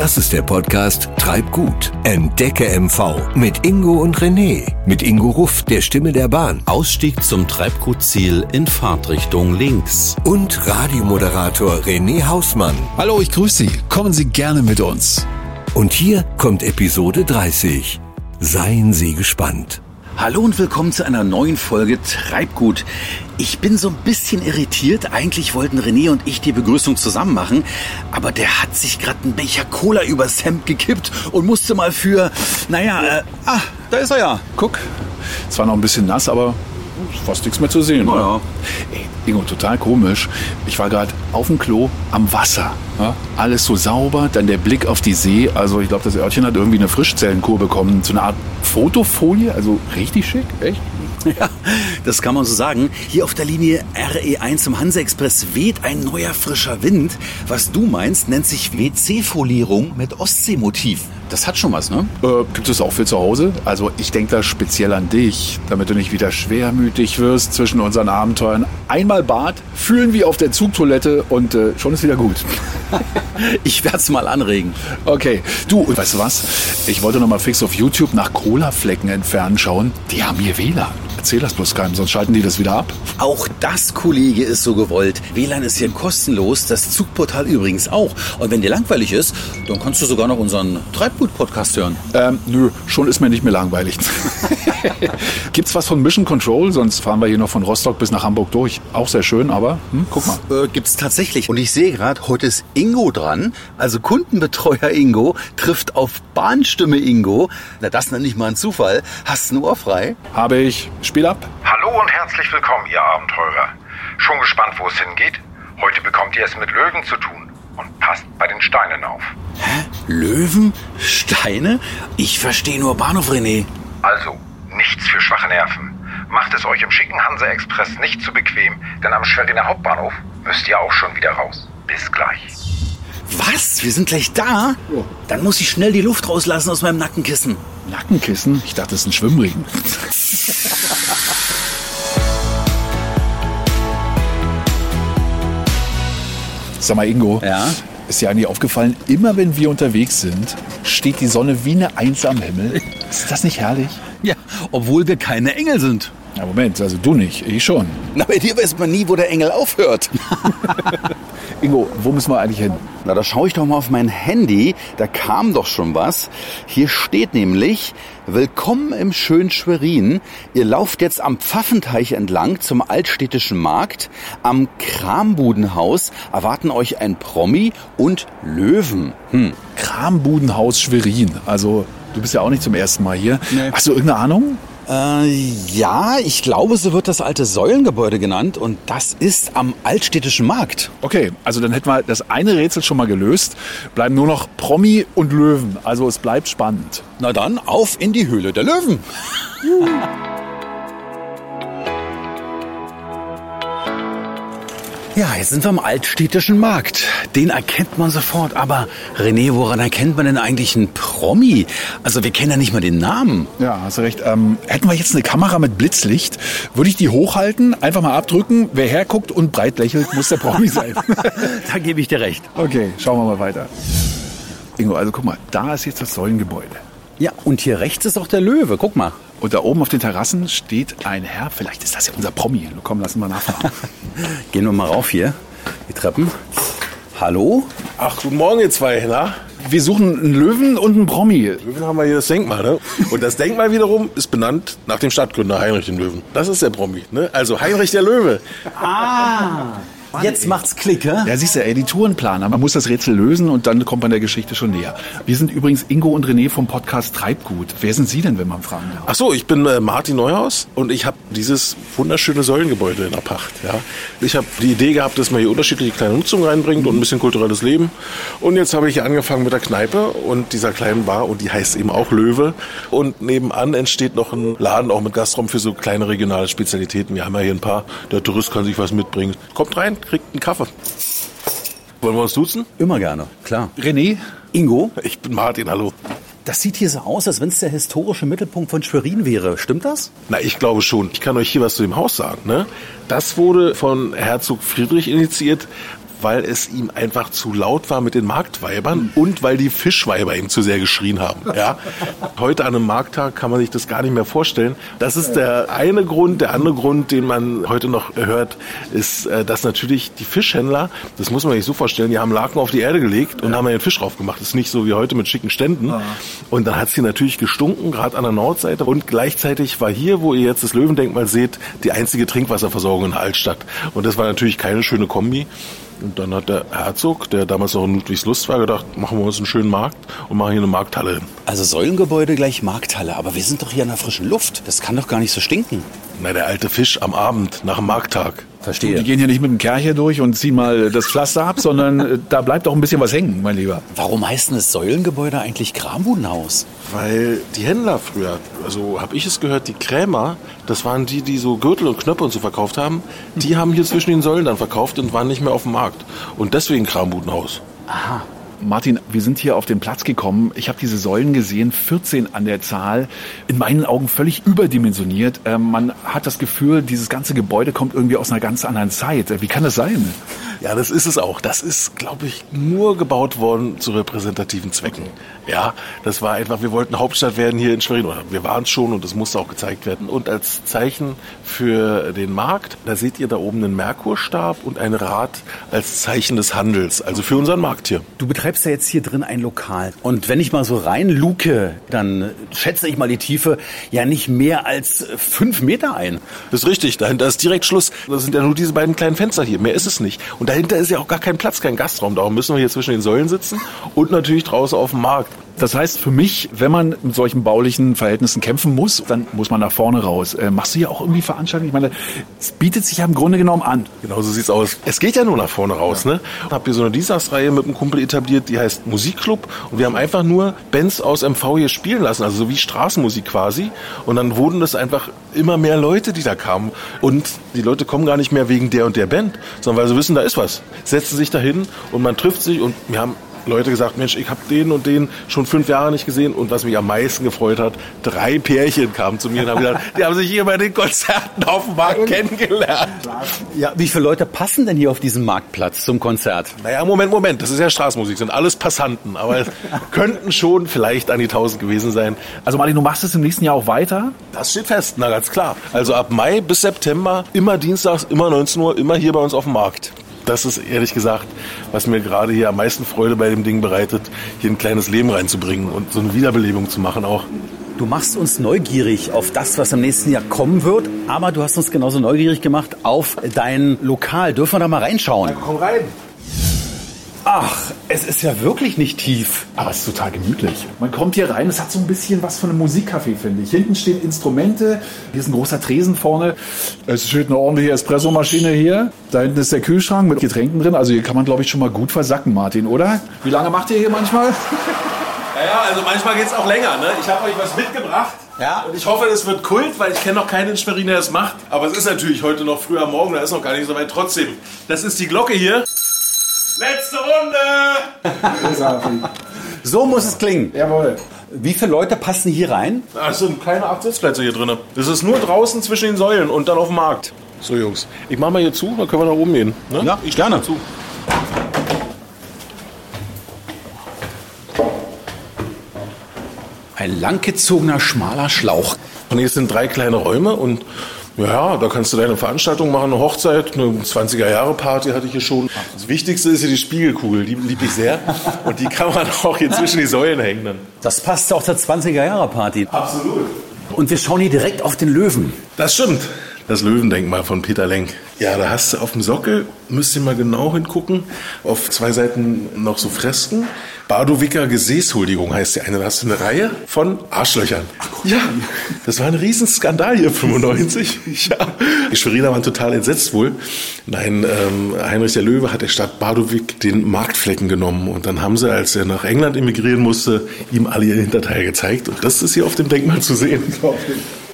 Das ist der Podcast Treibgut. Entdecke MV mit Ingo und René. Mit Ingo Ruff, der Stimme der Bahn. Ausstieg zum Treibgutziel in Fahrtrichtung links. Und Radiomoderator René Hausmann. Hallo, ich grüße Sie. Kommen Sie gerne mit uns. Und hier kommt Episode 30. Seien Sie gespannt. Hallo und willkommen zu einer neuen Folge Treibgut. Ich bin so ein bisschen irritiert. Eigentlich wollten René und ich die Begrüßung zusammen machen, aber der hat sich gerade einen Becher Cola übers Hemd gekippt und musste mal für, naja, äh, ah, da ist er ja. Guck, zwar noch ein bisschen nass, aber fast nichts mehr zu sehen. Ja, oder? ja. Ey, Ingo, total komisch. Ich war gerade auf dem Klo am Wasser. Ja? Alles so sauber, dann der Blick auf die See. Also ich glaube, das Örtchen hat irgendwie eine Frischzellenkur bekommen. So eine Art Fotofolie, also richtig schick, echt? Ja, das kann man so sagen. Hier auf der Linie RE1 zum Hanse-Express weht ein neuer frischer Wind. Was du meinst, nennt sich WC-Folierung mit Ostseemotiv. Das hat schon was, ne? Äh, gibt es auch für zu Hause? Also ich denke da speziell an dich, damit du nicht wieder schwermütig wirst zwischen unseren Abenteuern. Einmal Bad, fühlen wie auf der Zugtoilette und äh, schon ist wieder gut. Ich werde es mal anregen. Okay, du, und weißt du was? Ich wollte noch mal fix auf YouTube nach Cola-Flecken entfernen schauen. Die haben hier WLAN. Erzähl das bloß keinem, sonst schalten die das wieder ab. Auch das, Kollege, ist so gewollt. WLAN ist hier kostenlos, das Zugportal übrigens auch. Und wenn dir langweilig ist, dann kannst du sogar noch unseren Treibgut-Podcast hören. Ähm, nö, schon ist mir nicht mehr langweilig. Gibt's was von Mission Control? Sonst fahren wir hier noch von Rostock bis nach Hamburg durch. Auch sehr schön, aber hm, guck mal. Äh, gibt's tatsächlich. Und ich sehe gerade, heute ist Ingo dran. Also Kundenbetreuer Ingo trifft auf Bahnstimme Ingo. Na, das nenne ich mal ein Zufall. Hast du ein Ohr frei? Habe ich. Spiel ab. Hallo und herzlich willkommen, ihr Abenteurer. Schon gespannt, wo es hingeht? Heute bekommt ihr es mit Löwen zu tun. Und passt bei den Steinen auf. Löwen? Steine? Ich verstehe nur Bahnhof, René. Also, nichts für schwache Nerven. Macht es euch im schicken Hanse-Express nicht zu bequem, denn am Schweriner Hauptbahnhof müsst ihr auch schon wieder raus. Bis gleich. Was? Wir sind gleich da? Dann muss ich schnell die Luft rauslassen aus meinem Nackenkissen. Nackenkissen? Ich dachte, das ist ein Schwimmring. Sag mal, Ingo. Ja? Ist dir eigentlich aufgefallen, immer wenn wir unterwegs sind, steht die Sonne wie eine Eins am Himmel. Ist das nicht herrlich? Ja, obwohl wir keine Engel sind. Ja, Moment, also du nicht, ich schon. Na, bei dir weiß man nie, wo der Engel aufhört. Ingo, wo müssen wir eigentlich hin? Na, da schaue ich doch mal auf mein Handy. Da kam doch schon was. Hier steht nämlich, Willkommen im schönen Schwerin. Ihr lauft jetzt am Pfaffenteich entlang zum Altstädtischen Markt. Am Krambudenhaus erwarten euch ein Promi und Löwen. Hm. Krambudenhaus Schwerin. Also, du bist ja auch nicht zum ersten Mal hier. Nee. Hast du irgendeine Ahnung? Äh, ja, ich glaube, so wird das alte Säulengebäude genannt und das ist am Altstädtischen Markt. Okay, also dann hätten wir das eine Rätsel schon mal gelöst. Bleiben nur noch Promi und Löwen. Also es bleibt spannend. Na dann, auf in die Höhle der Löwen. Ja, jetzt sind wir am Altstädtischen Markt. Den erkennt man sofort. Aber René, woran erkennt man denn eigentlich einen Promi? Also wir kennen ja nicht mal den Namen. Ja, hast du recht. Ähm, hätten wir jetzt eine Kamera mit Blitzlicht, würde ich die hochhalten, einfach mal abdrücken. Wer herguckt und breit lächelt, muss der Promi sein. Da gebe ich dir recht. okay, schauen wir mal weiter. Ingo, also guck mal, da ist jetzt das Säulengebäude. Ja, und hier rechts ist auch der Löwe. Guck mal. Und da oben auf den Terrassen steht ein Herr, vielleicht ist das ja unser Promi. Komm, lassen wir nachfragen. Gehen wir mal rauf hier. Die Treppen. Hallo? Ach, guten Morgen, ihr zwei, na? Wir suchen einen Löwen und einen Promi. Löwen haben wir hier das Denkmal, ne? Und das Denkmal wiederum ist benannt nach dem Stadtgründer Heinrich den Löwen. Das ist der Promi, ne? Also Heinrich der Löwe. Jetzt macht's Klick, hä? Ja, siehst du, ey, die Tourenplaner. Man muss das Rätsel lösen und dann kommt man der Geschichte schon näher. Wir sind übrigens Ingo und René vom Podcast Treibgut. Wer sind Sie denn, wenn man fragen darf? Ach so, ich bin äh, Martin Neuhaus und ich habe dieses wunderschöne Säulengebäude in der Pacht. Ja. Ich habe die Idee gehabt, dass man hier unterschiedliche kleine Nutzungen reinbringt und ein bisschen kulturelles Leben. Und jetzt habe ich hier angefangen mit der Kneipe und dieser kleinen Bar und die heißt eben auch Löwe. Und nebenan entsteht noch ein Laden auch mit Gastraum für so kleine regionale Spezialitäten. Wir haben ja hier ein paar. Der Tourist kann sich was mitbringen. Kommt rein, kriegt einen Kaffee. Wollen wir uns duzen? Immer gerne, klar. René? Ingo, Ich bin Martin, hallo. das sieht hier so aus, als wenn es der historische Mittelpunkt von Schwerin wäre. Stimmt das? Na, ich glaube schon. Ich kann euch hier was zu dem Haus sagen. Ne? Das wurde von Herzog Friedrich initiiert, weil es ihm einfach zu laut war mit den Marktweibern und weil die Fischweiber ihm zu sehr geschrien haben. Ja. Heute an einem Markttag kann man sich das gar nicht mehr vorstellen. Das ist der eine Grund. Der andere Grund, den man heute noch hört, ist, äh, dass natürlich die Fischhändler, das muss man sich so vorstellen, die haben Laken auf die Erde gelegt und haben den Fisch drauf gemacht. Das ist nicht so wie heute mit schicken Ständen. Und dann hat es hier natürlich gestunken, gerade an der Nordseite. Und gleichzeitig war hier, wo ihr jetzt das Löwendenkmal seht, die einzige Trinkwasserversorgung in der Altstadt. Und das war natürlich keine schöne Kombi. Und dann hat der Herzog, der damals noch in Ludwigslust war, gedacht, machen wir uns einen schönen Markt und machen hier eine Markthalle hin. Also Säulengebäude gleich Markthalle, aber wir sind doch hier in der frischen Luft. Das kann doch gar nicht so stinken. Na, der alte Fisch am Abend nach dem Markttag. Verstehe. Die gehen hier nicht mit dem Kercher durch und ziehen mal das Pflaster ab, sondern äh, da bleibt auch ein bisschen was hängen, mein Lieber. Warum heißt denn das Säulengebäude eigentlich Krambudenhaus? Weil die Händler früher, also habe ich es gehört, die Krämer, das waren die, die so Gürtel und Knöpfe und so verkauft haben, die haben hier zwischen den Säulen dann verkauft und waren nicht mehr auf dem Markt. Und deswegen Krambudenhaus. Martin, wir sind hier auf den Platz gekommen. Ich habe diese Säulen gesehen, 14 an der Zahl. In meinen Augen völlig überdimensioniert. Ähm, man hat das Gefühl, dieses ganze Gebäude kommt irgendwie aus einer ganz anderen Zeit. Äh, Wie kann das sein? Ja, das ist es auch. Das ist, glaube ich, nur gebaut worden zu repräsentativen Zwecken. Ja, das war einfach, wir wollten Hauptstadt werden hier in Schwerin, oder wir waren es schon und das musste auch gezeigt werden. Und als Zeichen für den Markt, da seht ihr da oben einen Merkurstab und ein Rad als Zeichen des Handels, also für unseren Markt hier. Du betreibst ja jetzt hier drin ein Lokal. Und wenn ich mal so reinluke, dann schätze ich mal die Tiefe ja nicht mehr als fünf Meter ein. Das ist richtig, dahinter ist direkt Schluss. Das sind ja nur diese beiden kleinen Fenster hier, mehr ist es nicht. Und dahinter ist ja auch gar kein Platz, kein Gastraum. Darum müssen wir hier zwischen den Säulen sitzen und natürlich draußen auf dem Markt. Das heißt für mich, wenn man mit solchen baulichen Verhältnissen kämpfen muss, dann muss man nach vorne raus. Äh, machst du hier auch irgendwie Veranstaltungen? Ich meine, es bietet sich ja im Grunde genommen an. Genau so sieht's aus. Es geht ja nur nach vorne raus, ne? Ich habe hier so eine Dienstagsreihe mit einem Kumpel etabliert, die heißt Musikclub und wir haben einfach nur Bands aus MV hier spielen lassen, also so wie Straßenmusik quasi und dann wurden das einfach immer mehr Leute, die da kamen und die Leute kommen gar nicht mehr wegen der und der Band, sondern weil sie wissen, da ist was. Setzen sich dahin und man trifft sich und wir haben Leute gesagt, Mensch, ich habe den und den schon fünf Jahre nicht gesehen und was mich am meisten gefreut hat, drei Pärchen kamen zu mir und haben gesagt, die haben sich hier bei den Konzerten auf dem Markt kennengelernt. Ja, wie viele Leute passen denn hier auf diesen Marktplatz zum Konzert? Naja, Moment, Moment, das ist ja Straßenmusik, sind alles Passanten, aber es könnten schon vielleicht an die tausend gewesen sein. Also Martin, du machst es im nächsten Jahr auch weiter? Das steht fest, na ganz klar. Also ab Mai bis September, immer dienstags, immer 19 Uhr, immer hier bei uns auf dem Markt. Das ist ehrlich gesagt, was mir gerade hier am meisten Freude bei dem Ding bereitet, hier ein kleines Leben reinzubringen und so eine Wiederbelebung zu machen auch. Du machst uns neugierig auf das, was im nächsten Jahr kommen wird, aber du hast uns genauso neugierig gemacht auf dein Lokal. Dürfen wir da mal reinschauen? Komm rein. Ach, es ist ja wirklich nicht tief. Aber es ist total gemütlich. Man kommt hier rein, es hat so ein bisschen was von einem Musikcafé, finde ich. Hinten stehen Instrumente, hier ist ein großer Tresen vorne. Es steht eine ordentliche Espressomaschine hier. Da hinten ist der Kühlschrank mit Getränken drin. Also hier kann man, glaube ich, schon mal gut versacken, Martin, oder? Wie lange macht ihr hier manchmal? Ja, also manchmal geht's auch länger. Ne? Ich habe euch was mitgebracht. Ja. Und ich hoffe, das wird Kult, weil ich kenne noch keinen in Schwerin, der es macht. Aber es ist natürlich heute noch früh am Morgen, da ist noch gar nicht so weit. Trotzdem, das ist die Glocke hier. Letzte Runde! So muss es klingen. Jawohl. Wie viele Leute passen hier rein? Da sind kleine acht Sitzplätze hier drin. Das ist nur draußen zwischen den Säulen und dann auf dem Markt. So, Jungs. Ich mach mal hier zu, dann können wir nach oben gehen. Ne? Ja, ich gerne. zu. Ein langgezogener, schmaler Schlauch. Und hier sind drei kleine Räume und ja, da kannst du deine Veranstaltung machen, eine Hochzeit, eine 20er-Jahre-Party hatte ich hier schon. Das Wichtigste ist hier die Spiegelkugel, die liebe ich sehr. Und die kann man auch hier zwischen die Säulen hängen dann. Das passt auch zur 20er-Jahre-Party. Absolut. Und wir schauen hier direkt auf den Löwen. Das stimmt. Das Löwendenkmal von Peter Lenk. Ja, da hast du auf dem Sockel, müsst ihr mal genau hingucken, auf zwei Seiten noch so Fresken. Badowicker Gesäßhuldigung heißt die eine. Da hast du eine Reihe von Arschlöchern. Ja, das war ein Riesenskandal hier 95. Ja. Die Schweriner waren total entsetzt wohl. Nein, ähm, Heinrich der Löwe hat der Stadt Badowik den Marktflecken genommen. Und dann haben sie, als er nach England emigrieren musste, ihm alle ihr Hinterteil gezeigt. Und das ist hier auf dem Denkmal zu sehen.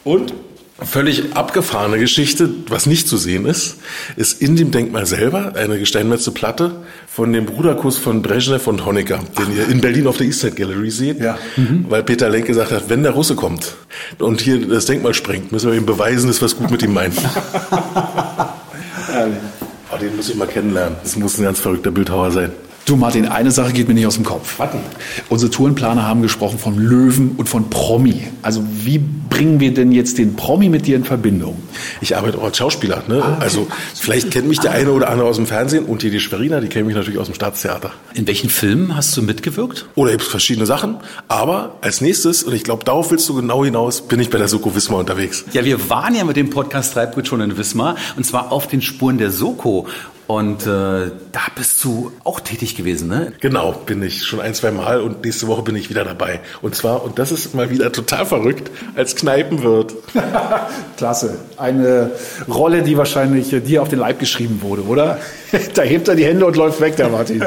Und Völlig abgefahrene Geschichte, was nicht zu sehen ist, ist in dem Denkmal selber eine gesteinmetzte Platte von dem Bruderkuss von Brezhnev und Honecker, den ihr in Berlin auf der East Side Gallery seht, Ja. weil Peter Lenk gesagt hat, wenn der Russe kommt und hier das Denkmal sprengt, müssen wir ihm beweisen, dass wir es gut mit ihm meinen. Oh, den muss ich mal kennenlernen. Das muss ein ganz verrückter Bildhauer sein. Du Martin, eine Sache geht mir nicht aus dem Kopf. Warten. Unsere Tourenplaner haben gesprochen von Löwen und von Promi. Also wie bringen wir denn jetzt den Promi mit dir in Verbindung? Ich arbeite auch als Schauspieler. Ne? Ah, okay. Also vielleicht kennt mich der eine oder andere aus dem Fernsehen und die, die Schweriner, die kennen mich natürlich aus dem Staatstheater. In welchen Filmen hast du mitgewirkt? Oder gibt es verschiedene Sachen. Aber als nächstes, und ich glaube, darauf willst du genau hinaus, bin ich bei der Soko Wismar unterwegs. Ja, wir waren ja mit dem Podcast Treibgut schon in Wismar und zwar auf den Spuren der Soko. Und äh, da bist du auch tätig gewesen, ne? Genau, bin ich schon ein, zwei Mal und nächste Woche bin ich wieder dabei. Und zwar, und das ist mal wieder total verrückt, als Kneipenwirt. Klasse. Eine Rolle, die wahrscheinlich äh, dir auf den Leib geschrieben wurde, oder? da hebt er die Hände und läuft weg, der Martin.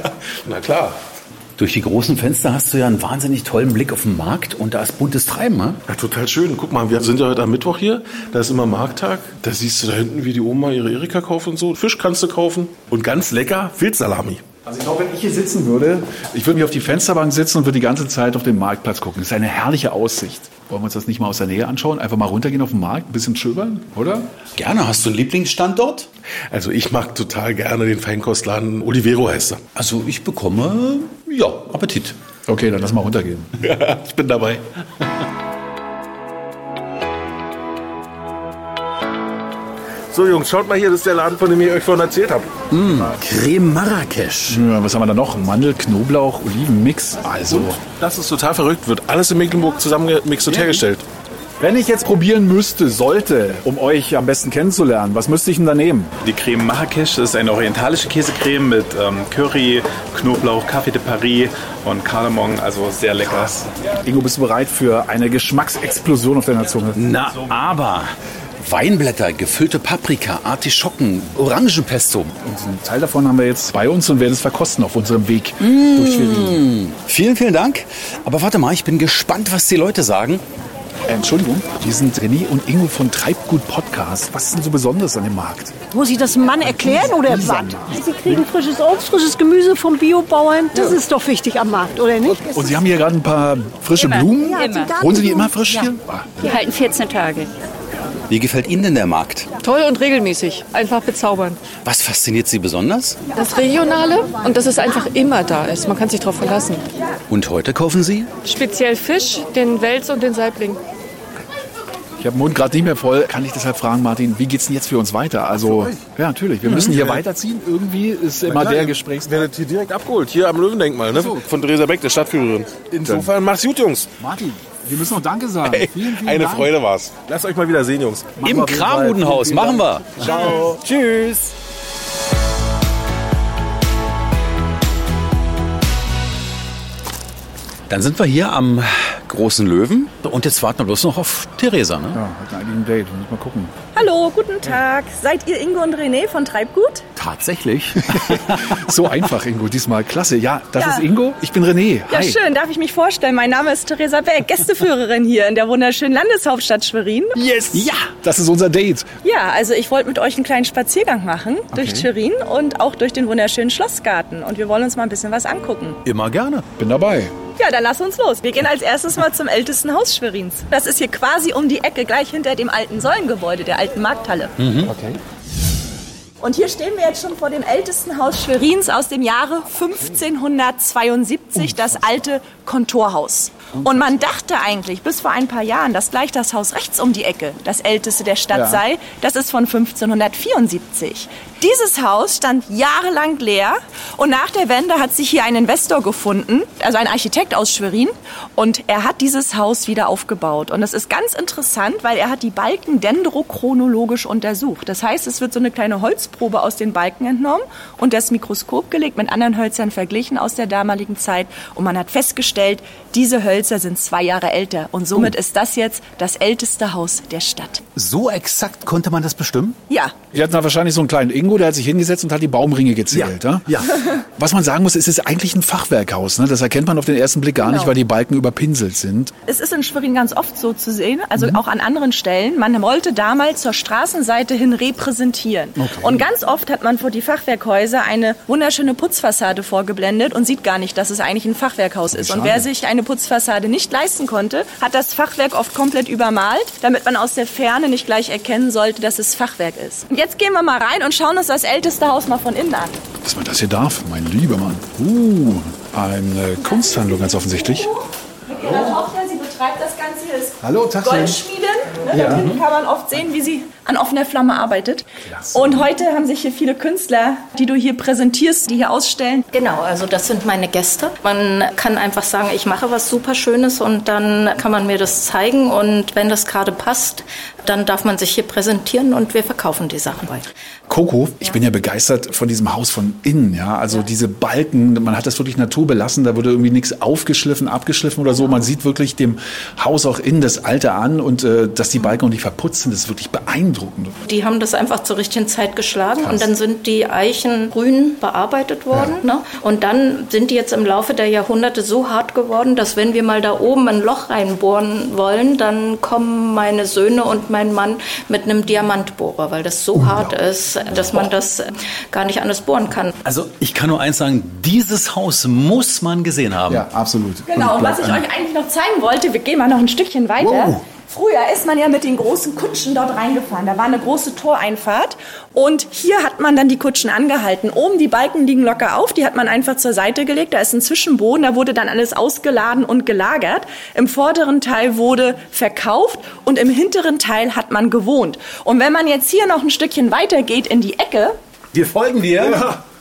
Na klar. Durch die großen Fenster hast du ja einen wahnsinnig tollen Blick auf den Markt und da ist buntes Treiben, ne? Ja, total schön. Guck mal, wir sind ja heute am Mittwoch hier. Da ist immer Markttag. Da siehst du da hinten, wie die Oma ihre Erika kauft und so. Fisch kannst du kaufen. Und ganz lecker Wildsalami. Also ich glaube, wenn ich hier sitzen würde, ich würde mich auf die Fensterbank sitzen und würde die ganze Zeit auf den Marktplatz gucken. Das ist eine herrliche Aussicht. Wollen wir uns das nicht mal aus der Nähe anschauen? Einfach mal runtergehen auf den Markt, ein bisschen schöbern, oder? Gerne. Hast du einen Lieblingsstandort? Also ich mag total gerne den Feinkostladen Olivero heißt er. Also ich bekomme, ja, Appetit. Okay, dann lass mal runtergehen. ich bin dabei. So Jungs, schaut mal hier, das ist der Laden, von dem ich euch vorhin erzählt habe. Creme Marrakesch. Ja, was haben wir da noch? Mandel, Knoblauch, Olivenmix. Also, Das ist total verrückt, wird alles in Mecklenburg zusammengemixt und hergestellt. wenn ich jetzt probieren müsste, sollte, um euch am besten kennenzulernen, was müsste ich denn da nehmen? Die Creme Marrakesch ist eine orientalische Käsecreme mit ähm, Curry, Knoblauch, Café de Paris und Kardamom, also sehr lecker. Ingo, bist du bereit für eine Geschmacksexplosion auf deiner Zunge? Na, aber Weinblätter, gefüllte Paprika, Artischocken, Orangenpesto. Und einen Teil davon haben wir jetzt bei uns und werden es verkosten auf unserem Weg durch Schwerin. Vielen, vielen Dank. Aber warte mal, ich bin gespannt, was die Leute sagen. Entschuldigung, wir sind René und Ingo von Treibgut Podcast. Was ist denn so besonders an dem Markt? Muss ich das Mann erklären oder was? Sie kriegen frisches Obst, frisches Gemüse vom Biobauern. Das ist doch wichtig am Markt, oder nicht? Und Sie haben hier gerade ein paar frische Blumen. Ja, die Holen Sie die immer frisch hier? Ah, Die halten 14 Tage. Wie gefällt Ihnen denn der Markt? Toll und regelmäßig. Einfach bezaubernd. Was fasziniert Sie besonders? Das Regionale und dass es einfach immer da ist. Man kann sich darauf verlassen. Und heute kaufen Sie? Speziell Fisch, den Wels und den Saibling. Ich habe den Mund gerade nicht mehr voll. Kann ich deshalb fragen, Martin, wie geht's denn jetzt für uns weiter? Also, ja, natürlich. Wir müssen hier weiterziehen. Irgendwie ist immer der Gesprächs... Werdet hier direkt abgeholt, hier am Löwendenkmal, ne? Von Theresa Beck, der Stadtführerin. Insofern mach's gut, Jungs. Martin, wir müssen noch Danke sagen. Ey, vielen, vielen eine Dank. Freude war's. Lasst euch mal wieder sehen, Jungs. Machen Im vielen Machen wir. Ciao. Tschüss. Dann sind wir hier am großen Löwen. Und jetzt warten wir bloß noch auf Theresa. Ne? Ja, hat ein Date. Muss mal gucken. Hallo, guten Tag. Seid ihr Ingo und René von Treibgut? Tatsächlich. So einfach, Ingo, diesmal. Klasse. Ja, das Ja. ist Ingo. Ich bin René. Ja, Hi. schön. Darf ich mich vorstellen? Mein Name ist Theresa Beck, Gästeführerin hier in der wunderschönen Landeshauptstadt Schwerin. Yes. Ja. Das ist unser Date. Ja, also ich wollte mit euch einen kleinen Spaziergang machen durch Schwerin und auch durch den wunderschönen Schlossgarten. Und wir wollen uns mal ein bisschen was angucken. Immer gerne. Bin dabei. Ja, dann lass uns los. Wir gehen als erstes mal zum ältesten Haus Schwerins. Das ist hier quasi um die Ecke, gleich hinter dem alten Säulengebäude, der alten Markthalle. Okay. Und hier stehen wir jetzt schon vor dem ältesten Haus Schwerins aus dem Jahre 1572, das alte Kontorhaus. Und man dachte eigentlich bis vor ein paar Jahren, dass gleich das Haus rechts um die Ecke das älteste der Stadt Ja. sei. Das ist von 1574. Dieses Haus stand jahrelang leer und nach der Wende hat sich hier ein Investor gefunden, also ein Architekt aus Schwerin, und er hat dieses Haus wieder aufgebaut. Und das ist ganz interessant, weil er hat die Balken dendrochronologisch untersucht. Das heißt, es wird so eine kleine Holzprobe aus den Balken entnommen und das Mikroskop gelegt, mit anderen Hölzern verglichen aus der damaligen Zeit. Und man hat festgestellt, diese Hölzer sind zwei Jahre älter. Und somit ist das jetzt das älteste Haus der Stadt. So exakt konnte man das bestimmen? Ja, Wir hatten da wahrscheinlich so einen kleinen Ingo, der hat sich hingesetzt und hat die Baumringe gezählt. Ja. Ja. Was man sagen muss, es ist eigentlich ein Fachwerkhaus. Ne? Das erkennt man auf den ersten Blick gar Genau. nicht, weil die Balken überpinselt sind. Es ist in Schwerin ganz oft so zu sehen, also auch an anderen Stellen. Man wollte damals zur Straßenseite hin repräsentieren. Und ganz oft hat man vor die Fachwerkhäuser eine wunderschöne Putzfassade vorgeblendet und sieht gar nicht, dass es eigentlich ein Fachwerkhaus ist. Und wer sich eine Putzfassade Fassade nicht leisten konnte, hat das Fachwerk oft komplett übermalt, damit man aus der Ferne nicht gleich erkennen sollte, dass es Fachwerk ist. Und jetzt gehen wir mal rein und schauen uns das älteste Haus mal von innen an. Dass man das hier darf, mein lieber Mann. Uh, eine Kunsthandlung ganz offensichtlich. Mit ihrer Tochter, sie betreibt das Ganze, hier ist Hallo. Goldschmieden. Ne? Ja. Da hinten kann man oft sehen, wie sie an offener Flamme arbeitet. Und heute haben sich hier viele Künstler, die du hier präsentierst, die hier ausstellen. Genau, also das sind meine Gäste. Man kann einfach sagen, ich mache was super Schönes und dann kann man mir das zeigen und wenn das gerade passt, dann darf man sich hier präsentieren und wir verkaufen die Sachen weiter. Coco, ich bin ja begeistert von diesem Haus von innen, ja. Also diese Balken, man hat das wirklich naturbelassen, da wurde irgendwie nichts aufgeschliffen, abgeschliffen oder so. Man sieht wirklich dem Haus auch innen das Alter an und äh, dass die Balken auch nicht verputzt sind, das ist wirklich beeindruckend. Die haben das einfach zur richtigen Zeit geschlagen Krass. und dann sind die Eichen grün bearbeitet worden. Ne? Und dann sind die jetzt im Laufe der Jahrhunderte so hart geworden, dass wenn wir mal da oben ein Loch reinbohren wollen, dann kommen meine Söhne und mein Mann mit einem Diamantbohrer, weil das so hart ist, dass man das gar nicht anders bohren kann. Also ich kann nur eins sagen, dieses Haus muss man gesehen haben. Ja, absolut. Genau, und was ich euch eigentlich noch zeigen wollte, wir gehen mal noch ein Stückchen weiter. Wow. Früher ist man ja mit den großen Kutschen dort reingefahren. Da war eine große Toreinfahrt. Und hier hat man dann die Kutschen angehalten. Oben die Balken liegen locker auf. Die hat man einfach zur Seite gelegt. Da ist ein Zwischenboden. Da wurde dann alles ausgeladen und gelagert. Im vorderen Teil wurde verkauft. Und im hinteren Teil hat man gewohnt. Und wenn man jetzt hier noch ein Stückchen weiter geht in die Ecke, Wir folgen dir.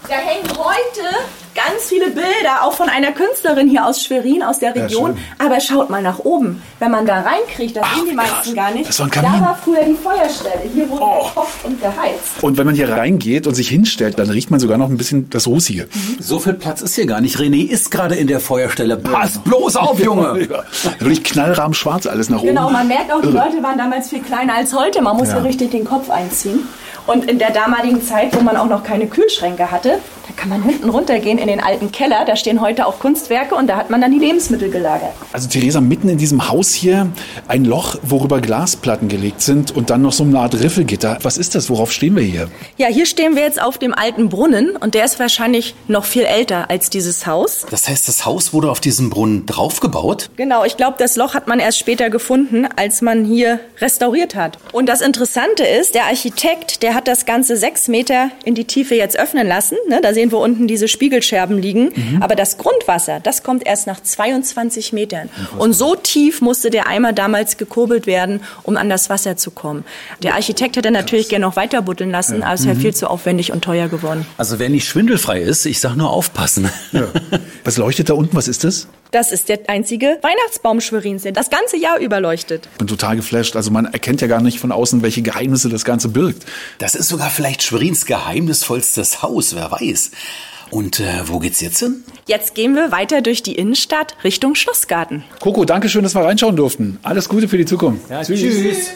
da hängen heute ganz viele Bilder, auch von einer Künstlerin hier aus Schwerin, aus der Region. Aber schaut mal nach oben. Wenn man da reinkriegt, das sehen die meisten gar nicht. Das war ein da Kamin. war früher die Feuerstelle. Hier wurde gekocht und geheizt. Und wenn man hier reingeht und sich hinstellt, dann riecht man sogar noch ein bisschen das Rußige. So viel Platz ist hier gar nicht. René ist gerade in der Feuerstelle. Pass bloß auf, Junge. Ja. Wirklich knallrahm schwarz alles nach oben. Genau, man merkt auch, die. Leute waren damals viel kleiner als heute. Man muss Ja. ja richtig den Kopf einziehen. Und in der damaligen Zeit, wo man auch noch keine Kühlschränke hatte, da kann man hinten runtergehen in den alten Keller. Da stehen heute auch Kunstwerke und da hat man dann die Lebensmittel gelagert. Also Theresa, mitten in diesem Haus hier ein Loch, worüber Glasplatten gelegt sind und dann noch so eine Art Riffelgitter. Was ist das? Worauf stehen wir hier? Ja, hier stehen wir jetzt auf dem alten Brunnen und der ist wahrscheinlich noch viel älter als dieses Haus. Das heißt, das Haus wurde auf diesem Brunnen draufgebaut? Genau, ich glaube, das Loch hat man erst später gefunden, als man hier restauriert hat. Und das Interessante ist, der Architekt, der hat das Ganze sechs Meter in die Tiefe jetzt öffnen lassen. Ne, da sehen wir unten diese Spiegelscherben liegen. Aber das Grundwasser, das kommt erst nach 22 Metern. Und so tief musste der Eimer damals gekurbelt werden, um an das Wasser zu kommen. Der Architekt hätte natürlich gerne noch weiter buddeln lassen, aber es wäre viel zu aufwendig und teuer geworden. Also wer nicht schwindelfrei ist, ich sag nur aufpassen. Was leuchtet da unten? Was ist das? Das ist der einzige Weihnachtsbaum Schwerins, der das ganze Jahr überleuchtet. Ich bin total geflasht. Also man erkennt ja gar nicht von außen, welche Geheimnisse das Ganze birgt. Das ist sogar vielleicht Schwerins geheimnisvollstes Haus, wer weiß. Und äh, wo geht's jetzt hin? Jetzt gehen wir weiter durch die Innenstadt Richtung Schlossgarten. Coco, danke schön, dass wir reinschauen durften. Alles Gute für die Zukunft. Tschüss.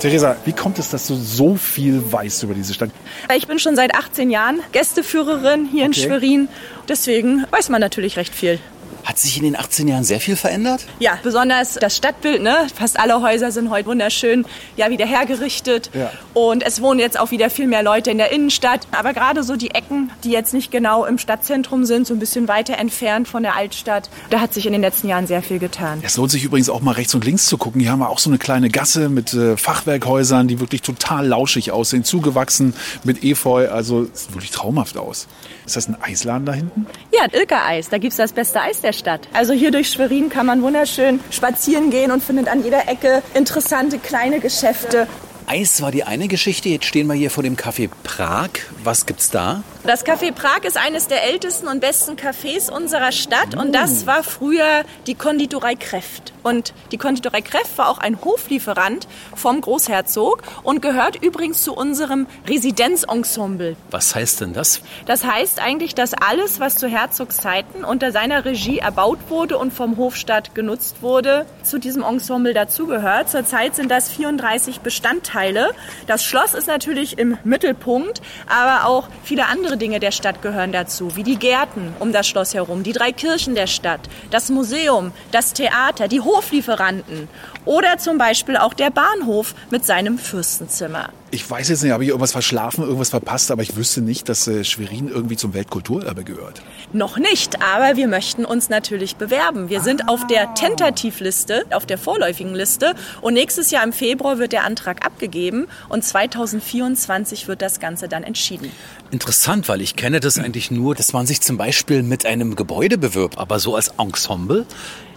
Theresa, wie kommt es, dass du so viel weißt über diese Stadt? Ich bin schon seit 18 Jahren Gästeführerin hier in Okay. Schwerin. Deswegen weiß man natürlich recht viel. Hat sich in den 18 Jahren sehr viel verändert? Ja, besonders das Stadtbild, ne? Fast alle Häuser sind heute wunderschön, ja, wieder hergerichtet. Ja. Und es wohnen jetzt auch wieder viel mehr Leute in der Innenstadt. Aber gerade so die Ecken, die jetzt nicht genau im Stadtzentrum sind, so ein bisschen weiter entfernt von der Altstadt, da hat sich in den letzten Jahren sehr viel getan. Es lohnt sich übrigens auch mal rechts und links zu gucken. Hier haben wir auch so eine kleine Gasse mit äh, Fachwerkhäusern, die wirklich total lauschig aussehen, zugewachsen mit Efeu. Also es sieht wirklich traumhaft aus. Ist das ein Eisladen da hinten? Ja, Ilka Eis, da gibt's das beste Eis der Stadt. Also hier durch Schwerin kann man wunderschön spazieren gehen und findet an jeder Ecke interessante kleine Geschäfte. Eis war die eine Geschichte. Jetzt stehen wir hier vor dem Café Prag. Was gibt's da? Das Café Prag ist eines der ältesten und besten Cafés unserer Stadt und das war früher die Konditorei Kreft. Und die Konditorei Kreft war auch ein Hoflieferant vom Großherzog und gehört übrigens zu unserem Residenzensemble. Was heißt denn das? Das heißt eigentlich, dass alles, was zu Herzogszeiten unter seiner Regie erbaut wurde und vom Hofstaat genutzt wurde, zu diesem Ensemble dazugehört. Zurzeit sind das 34 Bestandteile. Das Schloss ist natürlich im Mittelpunkt, aber auch viele andere Dinge der Stadt gehören dazu, wie die Gärten um das Schloss herum, die drei Kirchen der Stadt, das Museum, das Theater, die Hoflieferanten oder zum Beispiel auch der Bahnhof mit seinem Fürstenzimmer. Ich weiß jetzt nicht, habe ich irgendwas verschlafen, irgendwas verpasst, aber ich wüsste nicht, dass äh, Schwerin irgendwie zum Weltkulturerbe gehört. Noch nicht, aber wir möchten uns natürlich bewerben. Wir sind auf der Tentativliste, auf der vorläufigen Liste und nächstes Jahr im Februar wird der Antrag abgegeben und 2024 wird das Ganze dann entschieden. Interessant, weil ich kenne das eigentlich nur, dass man sich zum Beispiel mit einem Gebäude bewirbt, aber so als Ensemble.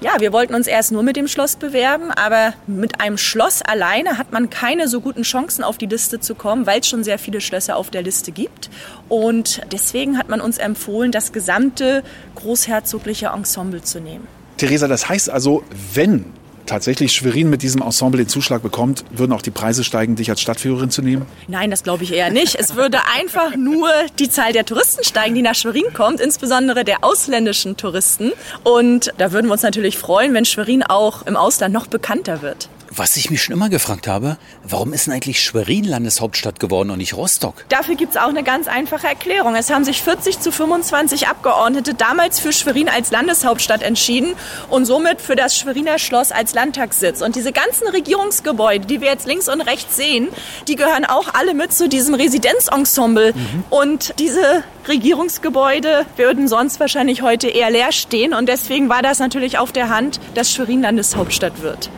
Ja, wir wollten uns erst nur mit dem Schloss bewerben, aber mit einem Schloss alleine hat man keine so guten Chancen auf die Liste zu kommen, weil es schon sehr viele Schlösser auf der Liste gibt. Und deswegen hat man uns empfohlen, das gesamte großherzogliche Ensemble zu nehmen. Theresa, das heißt also, wenn tatsächlich Schwerin mit diesem Ensemble den Zuschlag bekommt, würden auch die Preise steigen, dich als Stadtführerin zu nehmen? Nein, das glaube ich eher nicht. Es würde einfach nur die Zahl der Touristen steigen, die nach Schwerin kommt, insbesondere der ausländischen Touristen. Und da würden wir uns natürlich freuen, wenn Schwerin auch im Ausland noch bekannter wird. Was ich mich schon immer gefragt habe, warum ist denn eigentlich Schwerin Landeshauptstadt geworden und nicht Rostock? Dafür gibt es auch eine ganz einfache Erklärung. Es haben sich 40 zu 25 Abgeordnete damals für Schwerin als Landeshauptstadt entschieden und somit für das Schweriner Schloss als Landtagssitz. Und diese ganzen Regierungsgebäude, die wir jetzt links und rechts sehen, die gehören auch alle mit zu diesem Residenzensemble. Mhm. Und diese Regierungsgebäude würden sonst wahrscheinlich heute eher leer stehen. Und deswegen war das natürlich auf der Hand, dass Schwerin Landeshauptstadt wird.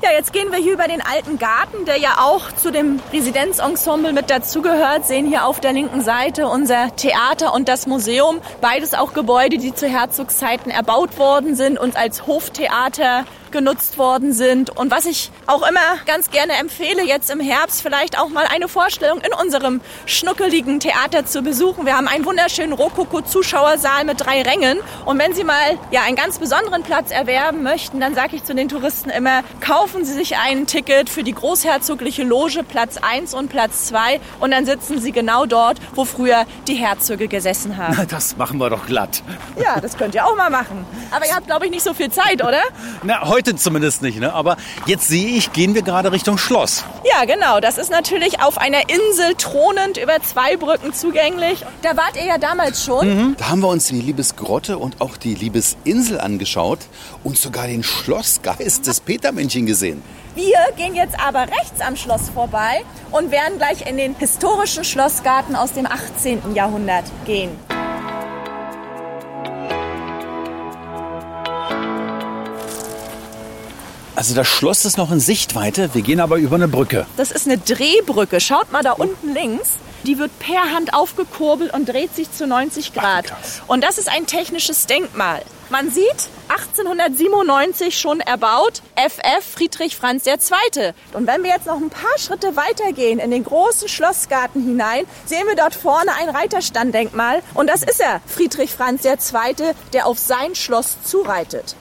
Ja, jetzt gehen wir hier über den alten Garten, der ja auch zu dem Residenzensemble mit dazugehört. Sehen hier auf der linken Seite unser Theater und das Museum. Beides auch Gebäude, die zu Herzogszeiten erbaut worden sind und als Hoftheater genutzt worden sind. Und was ich auch immer ganz gerne empfehle, jetzt im Herbst vielleicht auch mal eine Vorstellung in unserem schnuckeligen Theater zu besuchen. Wir haben einen wunderschönen Rokoko-Zuschauersaal mit drei Rängen. Und wenn Sie mal ja einen ganz besonderen Platz erwerben möchten, dann sage ich zu den Touristen immer, kaufen Sie sich ein Ticket für die großherzogliche Loge Platz 1 und Platz 2 und dann sitzen Sie genau dort, wo früher die Herzöge gesessen haben. Na, das machen wir doch glatt. Ja, das könnt ihr auch mal machen. Aber ihr habt, glaube ich, nicht so viel Zeit, oder? Na, heute zumindest nicht, ne? Aber jetzt sehe ich, gehen wir gerade Richtung Schloss. Ja, genau. Das ist natürlich auf einer Insel thronend über zwei Brücken zugänglich. Da wart ihr ja damals schon. Mhm. Da haben wir uns die Liebesgrotte und auch die Liebesinsel angeschaut und sogar den Schlossgeist des Petermännchen gesehen. Wir gehen jetzt aber rechts am Schloss vorbei und werden gleich in den historischen Schlossgarten aus dem 18. Jahrhundert gehen. Also das Schloss ist noch in Sichtweite. Wir gehen aber über eine Brücke. Das ist eine Drehbrücke. Schaut mal da unten links. Die wird per Hand aufgekurbelt und dreht sich zu 90 Grad. Und das ist ein technisches Denkmal. Man sieht 1897 schon erbaut, FF Friedrich Franz II. Und wenn wir jetzt noch ein paar Schritte weitergehen in den großen Schlossgarten hinein, sehen wir dort vorne ein Reiterstanddenkmal. Und das ist er, Friedrich Franz II., der auf sein Schloss zureitet.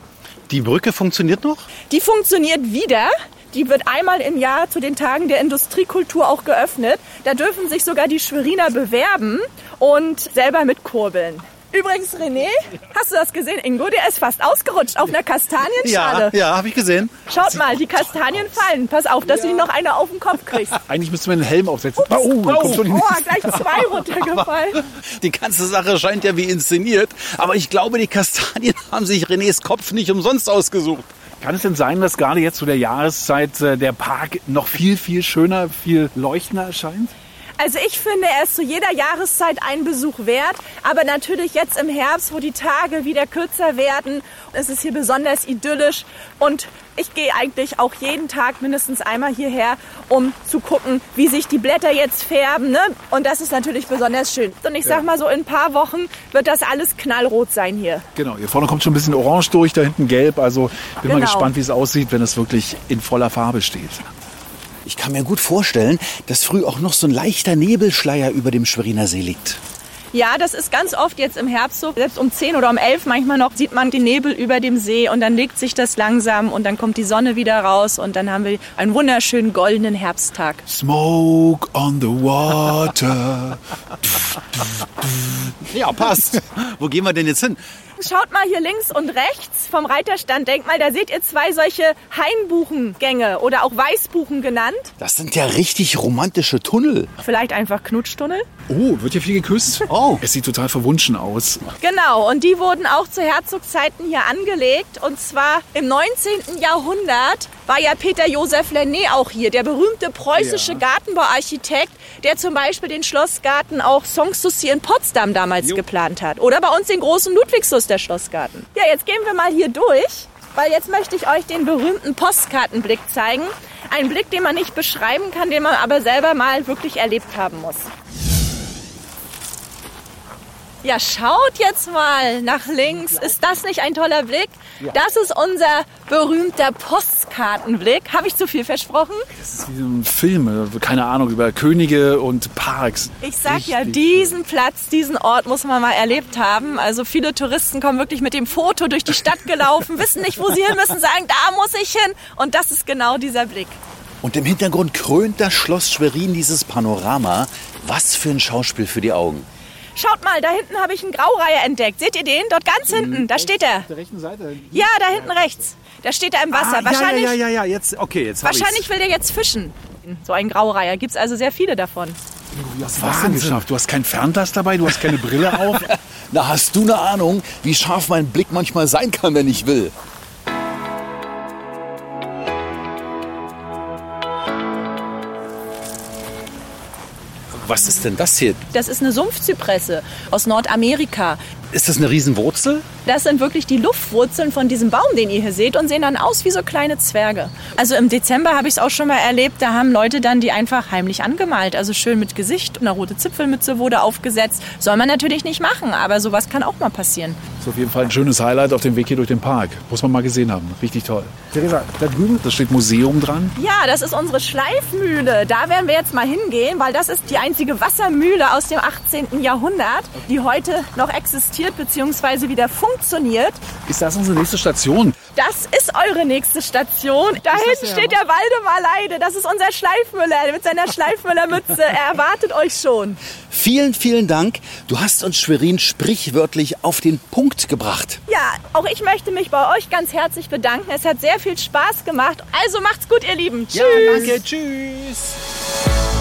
Die Brücke funktioniert noch? Die funktioniert wieder. Die wird einmal im Jahr zu den Tagen der Industriekultur auch geöffnet. Da dürfen sich sogar die Schweriner bewerben und selber mitkurbeln. Übrigens, René, hast du das gesehen? Ingo, der ist fast ausgerutscht auf einer Kastanienschale. Ja, ja, habe ich gesehen. Schaut mal, die Kastanien fallen. Pass auf, dass ja. du nicht noch eine auf den Kopf kriegst. Eigentlich müssten wir einen Helm aufsetzen. Ups, oh, oh, kommt schon oh, gleich zwei runtergefallen. die ganze Sache scheint ja wie inszeniert. Aber ich glaube, die Kastanien haben sich Renés Kopf nicht umsonst ausgesucht. Kann es denn sein, dass gerade jetzt zu der Jahreszeit äh, der Park noch viel, viel schöner, viel leuchtender erscheint? Also ich finde, er ist zu jeder Jahreszeit einen Besuch wert. Aber natürlich jetzt im Herbst, wo die Tage wieder kürzer werden, ist es hier besonders idyllisch. Und ich gehe eigentlich auch jeden Tag mindestens einmal hierher, um zu gucken, wie sich die Blätter jetzt färben. Ne? Und das ist natürlich besonders schön. Und ich sag mal so, in ein paar Wochen wird das alles knallrot sein hier. Genau, hier vorne kommt schon ein bisschen orange durch, da hinten gelb. Also bin genau. mal gespannt, wie es aussieht, wenn es wirklich in voller Farbe steht. Ich kann mir gut vorstellen, dass früh auch noch so ein leichter Nebelschleier über dem Schweriner See liegt. Ja, das ist ganz oft jetzt im Herbst so. Selbst um 10 oder um 11 manchmal noch sieht man den Nebel über dem See und dann legt sich das langsam und dann kommt die Sonne wieder raus und dann haben wir einen wunderschönen goldenen Herbsttag. Smoke on the water. ja, passt. Wo gehen wir denn jetzt hin? Schaut mal hier links und rechts vom Reiterstanddenkmal, da seht ihr zwei solche Hainbuchengänge oder auch Weißbuchen genannt. Das sind ja richtig romantische Tunnel. Vielleicht einfach Knutschtunnel? Oh, wird hier viel geküsst? Oh. Es sieht total verwunschen aus. Genau, und die wurden auch zu Herzogszeiten hier angelegt. Und zwar im 19. Jahrhundert war ja Peter Josef Lenné auch hier, der berühmte preußische Ja. Gartenbauarchitekt, der zum Beispiel den Schlossgarten auch Sanssouci in Potsdam damals geplant hat. Oder bei uns den großen Ludwigslust, der Schlossgarten. Ja, jetzt gehen wir mal hier durch, weil jetzt möchte ich euch den berühmten Postkartenblick zeigen. Ein Blick, den man nicht beschreiben kann, den man aber selber mal wirklich erlebt haben muss. Ja, schaut jetzt mal nach links. Ist das nicht ein toller Blick? Das ist unser berühmter Postkartenblick. Habe ich zu viel versprochen? Das ist wie so ein Film, äh, keine Ahnung, über Könige und Parks. Ich sag ja, diesen Platz, diesen Ort muss man mal erlebt haben. Also viele Touristen kommen wirklich mit dem Foto durch die Stadt gelaufen, wissen nicht, wo sie hin müssen, sagen, da muss ich hin. Und das ist genau dieser Blick. Und im Hintergrund krönt das Schloss Schwerin dieses Panorama. Was für ein Schauspiel für die Augen. Schaut mal, da hinten habe ich einen Graureiher entdeckt. Seht ihr den? Dort ganz hinten, da steht er. der rechten Seite. Ja, da hinten rechts. Da steht er im Wasser. Ah, wahrscheinlich Ja, ja, ja, ja, jetzt, okay, jetzt wahrscheinlich will der jetzt fischen. So ein Graureiher. Gibt es also sehr viele davon. Hast du das denn geschafft? Du hast kein Fernglas dabei, du hast keine Brille auf. Na, hast du eine Ahnung, wie scharf mein Blick manchmal sein kann, wenn ich will? Was ist denn das hier? Das ist eine Sumpfzypresse aus Nordamerika. Ist das eine Riesenwurzel? Das sind wirklich die Luftwurzeln von diesem Baum, den ihr hier seht und sehen dann aus wie so kleine Zwerge. Also im Dezember habe ich es auch schon mal erlebt, da haben Leute dann die einfach heimlich angemalt. Also schön mit Gesicht, eine rote Zipfelmütze wurde aufgesetzt. Soll man natürlich nicht machen, aber sowas kann auch mal passieren. Das ist auf jeden Fall ein schönes Highlight auf dem Weg hier durch den Park. Muss man mal gesehen haben. Richtig toll. Theresa, da drüben, da steht Museum dran. Ja, das ist unsere Schleifmühle. Da werden wir jetzt mal hingehen, weil das ist die einzige Wassermühle aus dem 18. Jahrhundert, die heute noch existiert bzw. wieder funktioniert. Ist das unsere nächste Station? Das ist eure nächste Station. Da hinten steht der Waldemar Leide. Das ist unser Schleifmüller mit seiner Schleifmüllermütze. Er erwartet euch schon. Vielen, vielen Dank. Du hast uns Schwerin sprichwörtlich auf den Punkt gebracht. Ja, auch ich möchte mich bei euch ganz herzlich bedanken. Es hat sehr viel Spaß gemacht. Also macht's gut, ihr Lieben. Tschüss. danke. Tschüss.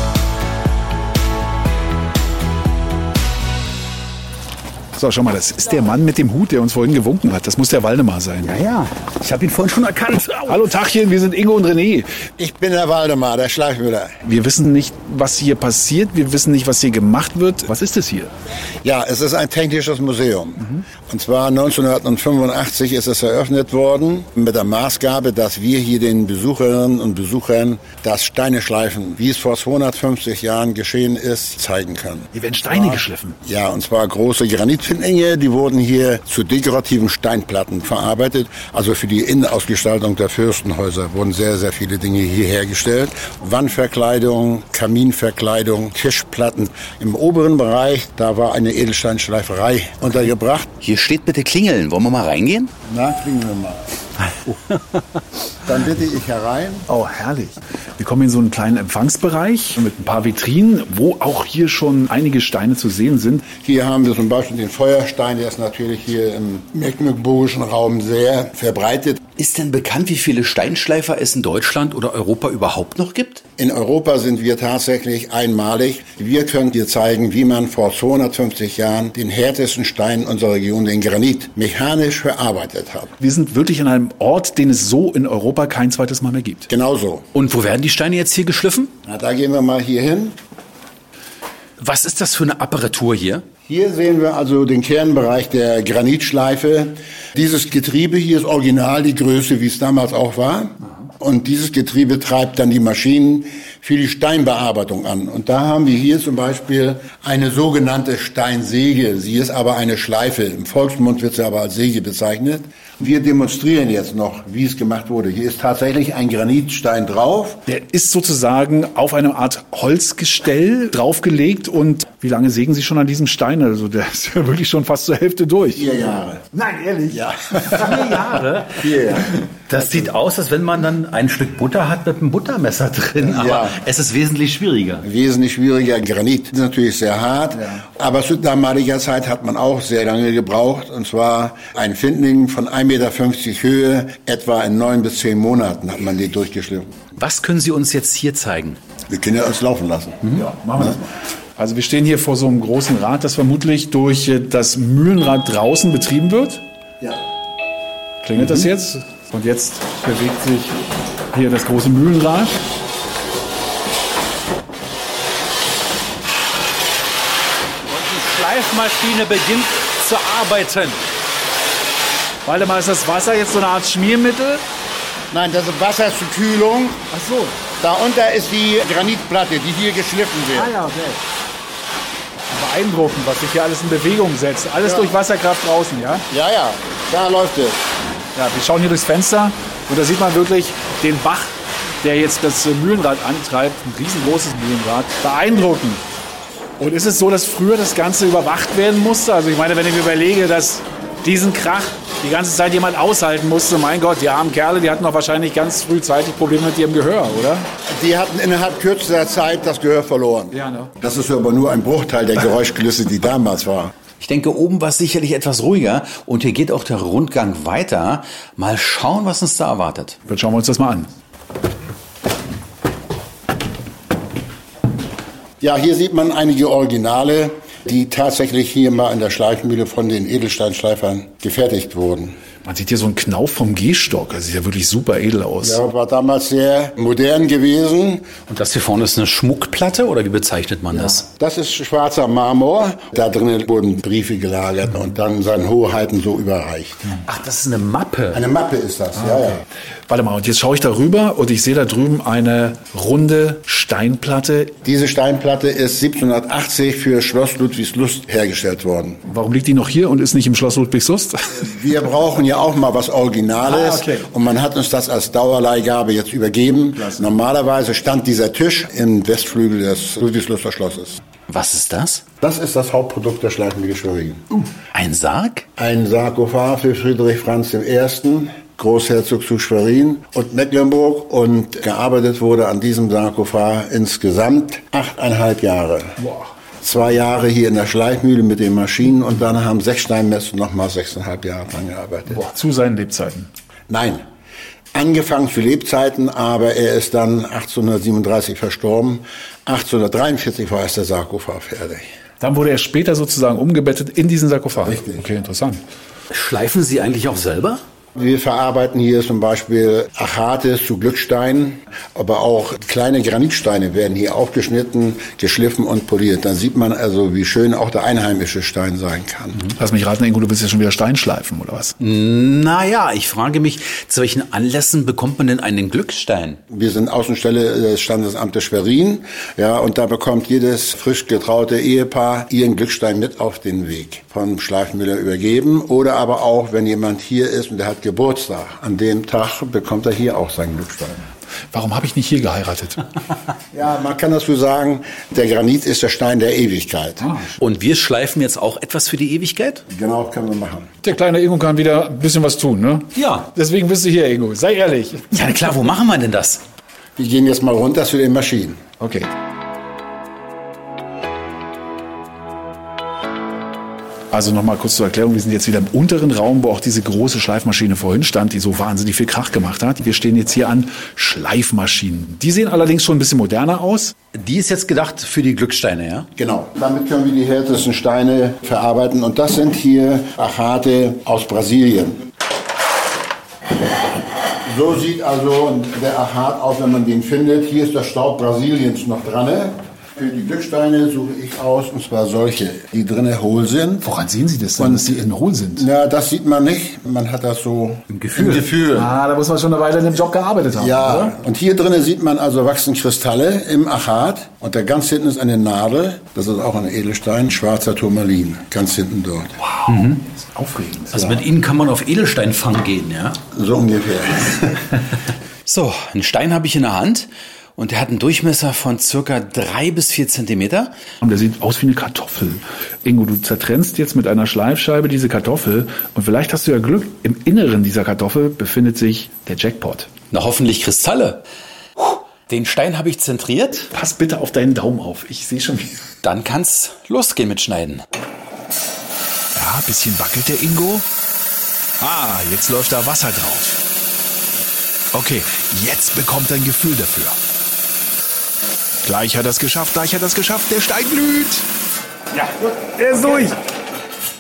So, schau mal, das ist der Mann mit dem Hut, der uns vorhin gewunken hat. Das muss der Waldemar sein. Ja, ja. Ich habe ihn vorhin schon erkannt. Hallo Tachchen, wir sind Ingo und René. Ich bin der Waldemar, der Schleifmüller. Wir wissen nicht, was hier passiert. Wir wissen nicht, was hier gemacht wird. Was ist es hier? Ja, es ist ein technisches Museum. Und zwar 1985 ist es eröffnet worden mit der Maßgabe, dass wir hier den Besucherinnen und Besuchern das Steineschleifen, wie es vor 250 Jahren geschehen ist, zeigen können. Hier werden Steine geschliffen. Ja, und zwar große Granitfindlinge, die wurden hier zu dekorativen Steinplatten verarbeitet. Also für die Innenausgestaltung der Fürstenhäuser wurden sehr, sehr viele Dinge hier hergestellt. Wandverkleidung, Kaminverkleidung, Tischplatten. Im oberen Bereich, da war eine Edelsteinschleiferei untergebracht. Hier steht bitte Klingeln. Wollen wir mal reingehen? Na, kriegen wir mal. Dann bitte ich herein. Oh, herrlich. Wir kommen in so einen kleinen Empfangsbereich mit ein paar Vitrinen, wo auch hier schon einige Steine zu sehen sind. Hier haben wir zum Beispiel den Feuerstein, der ist natürlich hier im mecklenburgischen Raum sehr verbreitet. Ist denn bekannt, wie viele Steinschleifer es in Deutschland oder Europa überhaupt noch gibt? In Europa sind wir tatsächlich einmalig. Wir können dir zeigen, wie man vor 250 Jahren den härtesten Stein unserer Region, den Granit, mechanisch verarbeitet hat. Wir sind wirklich an einem Ort, den es so in Europa kein zweites Mal mehr gibt. Genau so. Und wo werden die Steine jetzt hier geschliffen? Na, da gehen wir mal hier hin. Was ist das für eine Apparatur hier? Hier sehen wir also den Kernbereich der Granitschleife. Dieses Getriebe hier ist original die Größe, wie es damals auch war. Und dieses Getriebe treibt dann die Maschinen für die Steinbearbeitung an. Und da haben wir hier zum Beispiel eine sogenannte Steinsäge. Sie ist aber eine Schleife. Im Volksmund wird sie aber als Säge bezeichnet. Wir demonstrieren jetzt noch, wie es gemacht wurde. Hier ist tatsächlich ein Granitstein drauf. Der ist sozusagen auf eine Art Holzgestell draufgelegt. Und wie lange sägen Sie schon an diesem Stein? Also der ist ja wirklich schon fast zur Hälfte durch. Vier Jahre. Nein, ehrlich? Ja. Vier Jahre? Vier Jahre. Das sieht aus, als wenn man dann ein Stück Butter hat mit einem Buttermesser drin. Aber Ja. Es ist wesentlich schwieriger. Wesentlich schwieriger. Granit ist natürlich sehr hart. Aber zu damaliger Zeit hat man auch sehr lange gebraucht. Und zwar ein Findling von 1,50 Meter Höhe, etwa in neun bis zehn Monaten hat man die durchgeschliffen. Was können Sie uns jetzt hier zeigen? Wir können ja uns laufen lassen. Ja, machen wir das. Also wir stehen hier vor so einem großen Rad, das vermutlich durch äh, das Mühlenrad draußen betrieben wird. Ja. Klingelt das jetzt? Und jetzt bewegt sich hier das große Mühlenrad. Die Schleifmaschine beginnt zu arbeiten. Waldemar, ist das Wasser jetzt so eine Art Schmiermittel? Nein, das ist Wasser zur Kühlung. Ach so. Darunter ist die Granitplatte, die hier geschliffen wird. Ah ja, okay. Beeindruckend, was sich hier alles in Bewegung setzt. Alles Ja. durch Wasserkraft draußen, ja? Ja, ja, da läuft es. Ja, wir schauen hier durchs Fenster und da sieht man wirklich den Bach, der jetzt das Mühlenrad antreibt. Ein riesengroßes Mühlenrad. Beeindruckend. Und ist es so, dass früher das Ganze überwacht werden musste? Also ich meine, wenn ich mir überlege, dass diesen Krach die ganze Zeit jemand aushalten musste, mein Gott, die armen Kerle, die hatten doch wahrscheinlich ganz frühzeitig Probleme mit ihrem Gehör, oder? Die hatten innerhalb kürzester Zeit das Gehör verloren. Ja, ne? Das ist aber nur ein Bruchteil der Geräuschkulisse, die damals war. Ich denke, oben war es sicherlich etwas ruhiger und hier geht auch der Rundgang weiter. Mal schauen, was uns da erwartet. Dann schauen wir uns das mal an. Ja, hier sieht man einige Originale, die tatsächlich hier mal in der Schleifmühle von den Edelsteinschleifern gefertigt wurden. Man sieht hier so einen Knauf vom Gehstock. Das sieht ja wirklich super edel aus. Ja, war damals sehr modern gewesen. Und das hier vorne ist eine Schmuckplatte oder wie bezeichnet man das? Das ist schwarzer Marmor. Da drinnen wurden Briefe gelagert und dann seinen Hoheiten so überreicht. Ach, das ist eine Mappe. Eine Mappe ist das, ja, ja. Warte mal, und jetzt schaue ich da rüber und ich sehe da drüben eine runde Steinplatte. Diese Steinplatte ist 1780 für Schloss Ludwigslust hergestellt worden. Warum liegt die noch hier und ist nicht im Schloss Ludwigslust? Wir brauchen ja auch mal was Originales Ah, okay. und man hat uns das als Dauerleihgabe jetzt übergeben. Normalerweise stand dieser Tisch im Westflügel des Ludwigsluster Schlosses. Was ist das? Das ist das Hauptprodukt der Schleifenmühle Schwerin. Ein Sarg? Ein Sarkophag für Friedrich Franz I., Großherzog zu Schwerin und Mecklenburg und gearbeitet wurde an diesem Sarkophag insgesamt achteinhalb Jahre. Zwei Jahre hier in der Schleifmühle mit den Maschinen und dann haben sechs Steinmessen nochmal sechseinhalb Jahre dran gearbeitet. Zu seinen Lebzeiten. Nein. Angefangen zu Lebzeiten, aber er ist dann 1837 verstorben. 1843 war erst der Sarkophag fertig. Dann wurde er später sozusagen umgebettet in diesen Sarkophag. Richtig. Okay, interessant. Schleifen Sie eigentlich auch selber? Wir verarbeiten hier zum Beispiel Achates zu Glücksteinen, aber auch kleine Granitsteine werden hier aufgeschnitten, geschliffen und poliert. Dann sieht man also, wie schön auch der einheimische Stein sein kann. Lass mich raten, Ingo, du bist ja schon wieder Steinschleifen, oder was? Naja, ich frage mich, zu welchen Anlässen bekommt man denn einen Glücksstein? Wir sind Außenstelle des Standesamtes Schwerin, ja, und da bekommt jedes frisch getraute Ehepaar ihren Glückstein mit auf den Weg vom Schleifenmüller übergeben oder aber auch, wenn jemand hier ist und der hat Geburtstag, an dem Tag bekommt er hier auch seinen Glückstein. Warum habe ich nicht hier geheiratet? Ja, man kann dazu sagen, der Granit ist der Stein der Ewigkeit. Und wir schleifen jetzt auch etwas für die Ewigkeit? Genau, können wir machen. Der kleine Ingo kann wieder ein bisschen was tun, ne? Ja. Deswegen bist du hier, Ingo. Sei ehrlich. Ja, klar, wo machen wir denn das? Wir gehen jetzt mal runter zu den Maschinen. Okay. Also nochmal kurz zur Erklärung, wir sind jetzt wieder im unteren Raum, wo auch diese große Schleifmaschine vorhin stand, die so wahnsinnig viel Krach gemacht hat. Wir stehen jetzt hier an Schleifmaschinen. Die sehen allerdings schon ein bisschen moderner aus. Die ist jetzt gedacht für die Glückssteine, ja? Genau. Damit können wir die härtesten Steine verarbeiten. Und das sind hier Achate aus Brasilien. So sieht also der Achat aus, wenn man den findet. Hier ist der Staub Brasiliens noch dran. Für die Glücksteine suche ich aus, und zwar solche, die drinnen hohl sind. Woran sehen Sie das denn, dass die innen hohl sind? Ja, das sieht man nicht. Man hat das so im Gefühl. Im Gefühl. Ah, da muss man schon eine Weile in dem Job gearbeitet haben, Ja, oder? und hier drinnen sieht man also wachsen Kristalle im Achat. Und da ganz hinten ist eine Nadel. Das ist auch ein Edelstein, schwarzer Turmalin. Ganz hinten dort. Wow, das ist aufregend. Also mit Ihnen kann man auf Edelsteinfang gehen, ja? So ungefähr. So, einen Stein habe ich in der Hand und der hat einen Durchmesser von circa drei bis vier Zentimeter. Und der sieht aus wie eine Kartoffel. Ingo, du zertrennst jetzt mit einer Schleifscheibe diese Kartoffel und vielleicht hast du ja Glück, im Inneren dieser Kartoffel befindet sich der Jackpot. Na, hoffentlich Kristalle. Den Stein habe ich zentriert. Pass bitte auf deinen Daumen auf. Ich sehe schon wieder. Dann kann's losgehen mit Schneiden. Ja, ein bisschen wackelt der Ingo. Ah, jetzt läuft da Wasser drauf. Okay, jetzt bekommt er ein Gefühl dafür. Gleich hat er es geschafft, gleich hat er es geschafft. Der Stein glüht. Ja, er ist durch.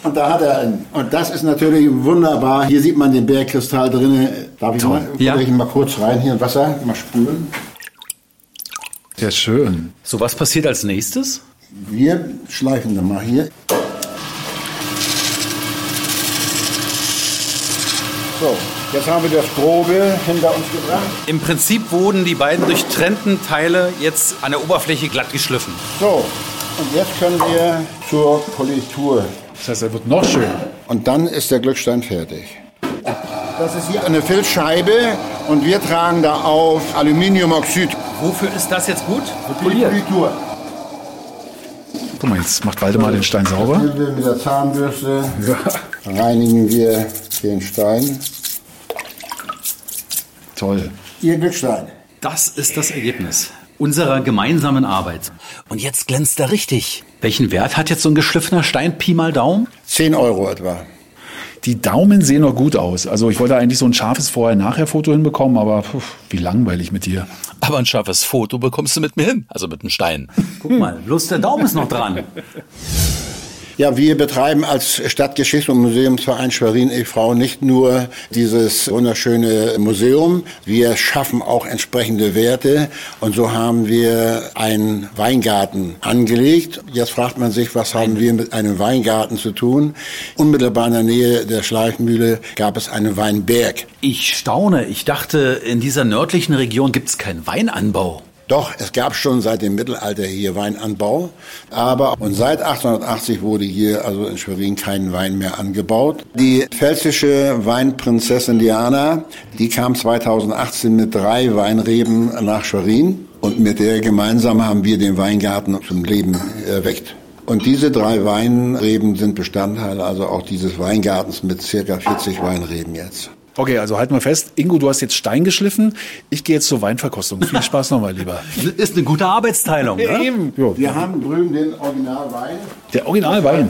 Und da hat er einen. Und das ist natürlich wunderbar. Hier sieht man den Bergkristall drin. Darf ich Toll. mal, Ja. ich mal kurz rein hier in Wasser, mal spülen? Ja, schön. So, was passiert als nächstes? Wir schleifen dann mal hier. So, jetzt haben wir das Grobe hinter uns gebracht. Im Prinzip wurden die beiden durchtrennten Teile jetzt an der Oberfläche glatt geschliffen. So, und jetzt können wir zur Politur. Das heißt, er wird noch schöner. Und dann ist der Glückstein fertig. Das ist hier eine Filzscheibe und wir tragen da auf Aluminiumoxid. Wofür ist das jetzt gut? Für die Politur. Guck mal, jetzt macht Waldemar den Stein sauber. Mit der Zahnbürste reinigen wir den Stein. Toll. Ihr Glückstein. Das ist das Ergebnis unserer gemeinsamen Arbeit. Und jetzt glänzt er richtig. Welchen Wert hat jetzt so ein geschliffener Stein Pi mal Daumen? 10 Euro etwa. Die Daumen sehen noch gut aus. Also ich wollte eigentlich so ein scharfes Vorher-Nachher-Foto hinbekommen, aber puh, wie langweilig mit dir. Aber ein scharfes Foto bekommst du mit mir hin, also mit einem Stein. Guck mal, bloß der Daumen ist noch dran. Ja, wir betreiben als Stadtgeschichte- und Museumsverein Schwerin e.V. nicht nur dieses wunderschöne Museum, wir schaffen auch entsprechende Werte und so haben wir einen Weingarten angelegt. Jetzt fragt man sich, was haben wir mit einem Weingarten zu tun? Unmittelbar in der Nähe der Schleifmühle gab es einen Weinberg. Ich staune. Ich dachte, in dieser nördlichen Region gibt es keinen Weinanbau. Doch, es gab schon seit dem Mittelalter hier Weinanbau, aber und seit 1880 wurde hier also in Schwerin kein Wein mehr angebaut. Die pfälzische Weinprinzessin Diana, die kam 2018 mit drei Weinreben nach Schwerin und mit der gemeinsam haben wir den Weingarten zum Leben erweckt. Und diese drei Weinreben sind Bestandteil also auch dieses Weingartens mit circa 40 Weinreben jetzt. Okay, also halten wir fest. Ingo, du hast jetzt Stein geschliffen. Ich gehe jetzt zur Weinverkostung. Viel Spaß nochmal, lieber. Ist eine gute Arbeitsteilung, Ja, ne? eben. Ja. Wir haben drüben den Originalwein. Der Originalwein.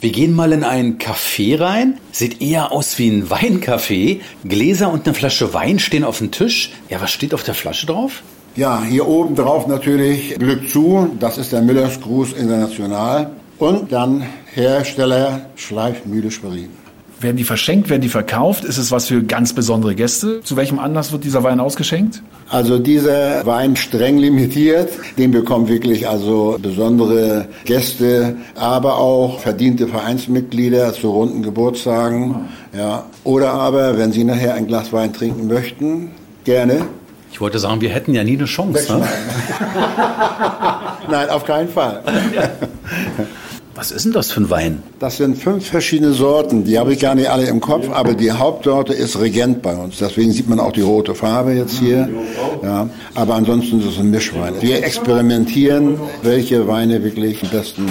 Wir gehen mal in ein Café rein. Sieht eher aus wie ein Weincafé. Gläser und eine Flasche Wein stehen auf dem Tisch. Ja, was steht auf der Flasche drauf? Ja, hier oben drauf natürlich Glück zu. Das ist der Müllers Gruß International. Und dann Hersteller Schleifmühle Schwerin. Werden die verschenkt, werden die verkauft? Ist es was für ganz besondere Gäste? Zu welchem Anlass wird dieser Wein ausgeschenkt? Also dieser Wein streng limitiert, den bekommen wirklich also besondere Gäste, aber auch verdiente Vereinsmitglieder zu runden Geburtstagen. Ja. Oder aber, wenn Sie nachher ein Glas Wein trinken möchten, gerne. Ich wollte sagen, wir hätten ja nie eine Chance. Ne? Nein, auf keinen Fall. Was ist denn das für ein Wein? Das sind fünf verschiedene Sorten. Die habe ich gar nicht alle im Kopf, aber die Hauptsorte ist Regent bei uns. Deswegen sieht man auch die rote Farbe jetzt hier. Ja, aber ansonsten ist es ein Mischwein. Wir experimentieren, welche Weine wirklich am besten